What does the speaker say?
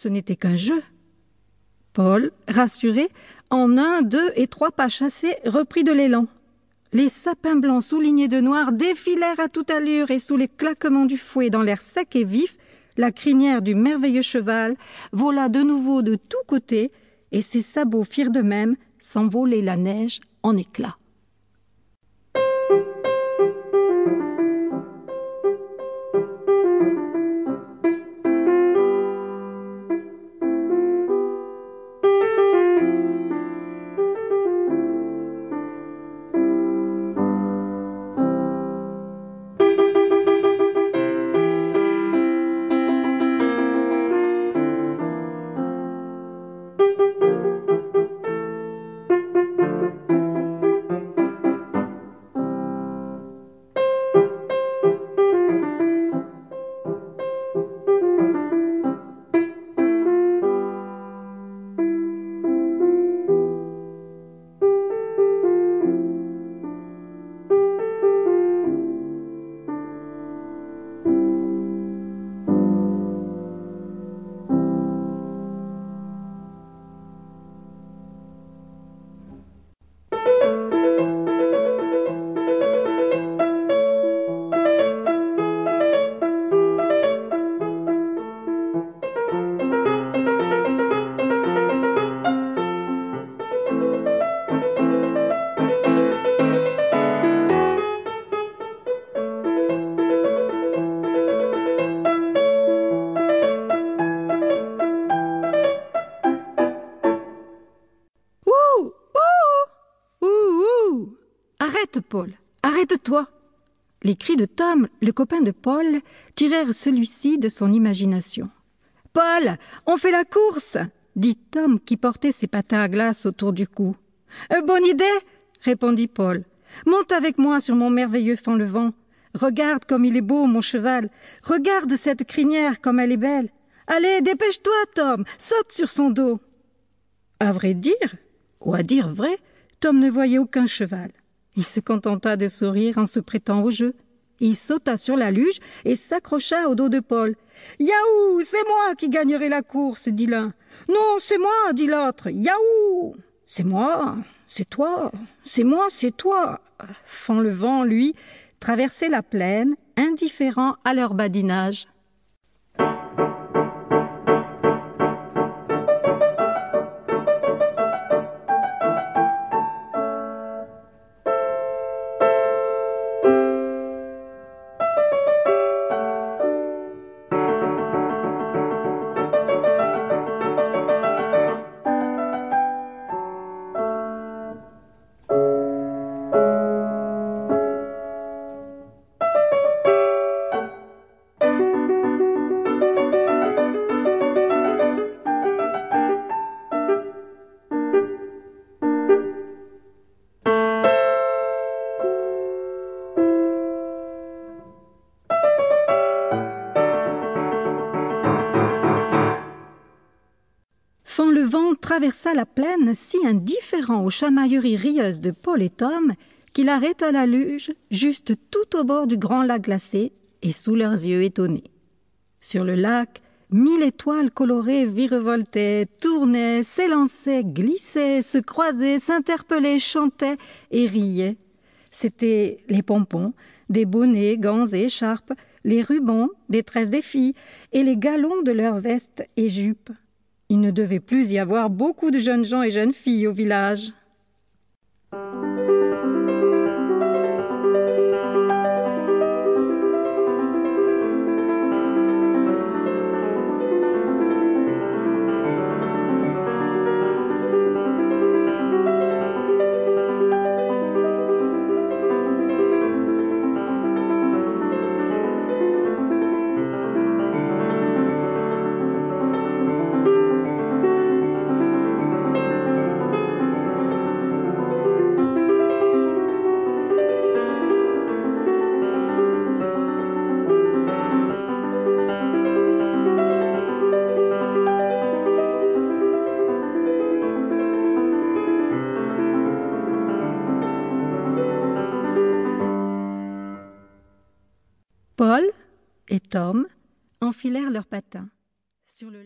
Ce n'était qu'un jeu. Paul, rassuré, en un, deux et trois pas chassés, reprit de l'élan. Les sapins blancs soulignés de noir défilèrent à toute allure et sous les claquements du fouet dans l'air sec et vif, la crinière du merveilleux cheval vola de nouveau de tous côtés et ses sabots firent de même s'envoler la neige en éclats. Arrête, Paul. Arrête-toi. Les cris de Tom, le copain de Paul, tirèrent celui-ci de son imagination. Paul, on fait la course, dit Tom qui portait ses patins à glace autour du cou. Euh, bonne idée, répondit Paul. Monte avec moi sur mon merveilleux le vent. Regarde comme il est beau, mon cheval. Regarde cette crinière comme elle est belle. Allez, dépêche-toi, Tom. Saute sur son dos. À vrai dire, ou à dire vrai, Tom ne voyait aucun cheval. Il se contenta de sourire en se prêtant au jeu. Il sauta sur la luge et s'accrocha au dos de Paul. Yaou, c'est moi qui gagnerai la course, dit l'un. Non, c'est moi, dit l'autre. Yaou, c'est moi, c'est toi, c'est moi, c'est toi. le vent, lui, traversait la plaine, indifférent à leur badinage. Traversa la plaine si indifférent aux chamailleries rieuses de Paul et Tom qu'il arrêta la luge juste tout au bord du grand lac glacé et sous leurs yeux étonnés. Sur le lac, mille étoiles colorées virevoltaient, tournaient, s'élançaient, glissaient, se croisaient, s'interpellaient, chantaient et riaient. C'étaient les pompons, des bonnets, gants et écharpes, les rubans, des tresses des filles, et les galons de leurs vestes et jupes. Il ne devait plus y avoir beaucoup de jeunes gens et jeunes filles au village. Paul et Tom enfilèrent leurs patins. Sur le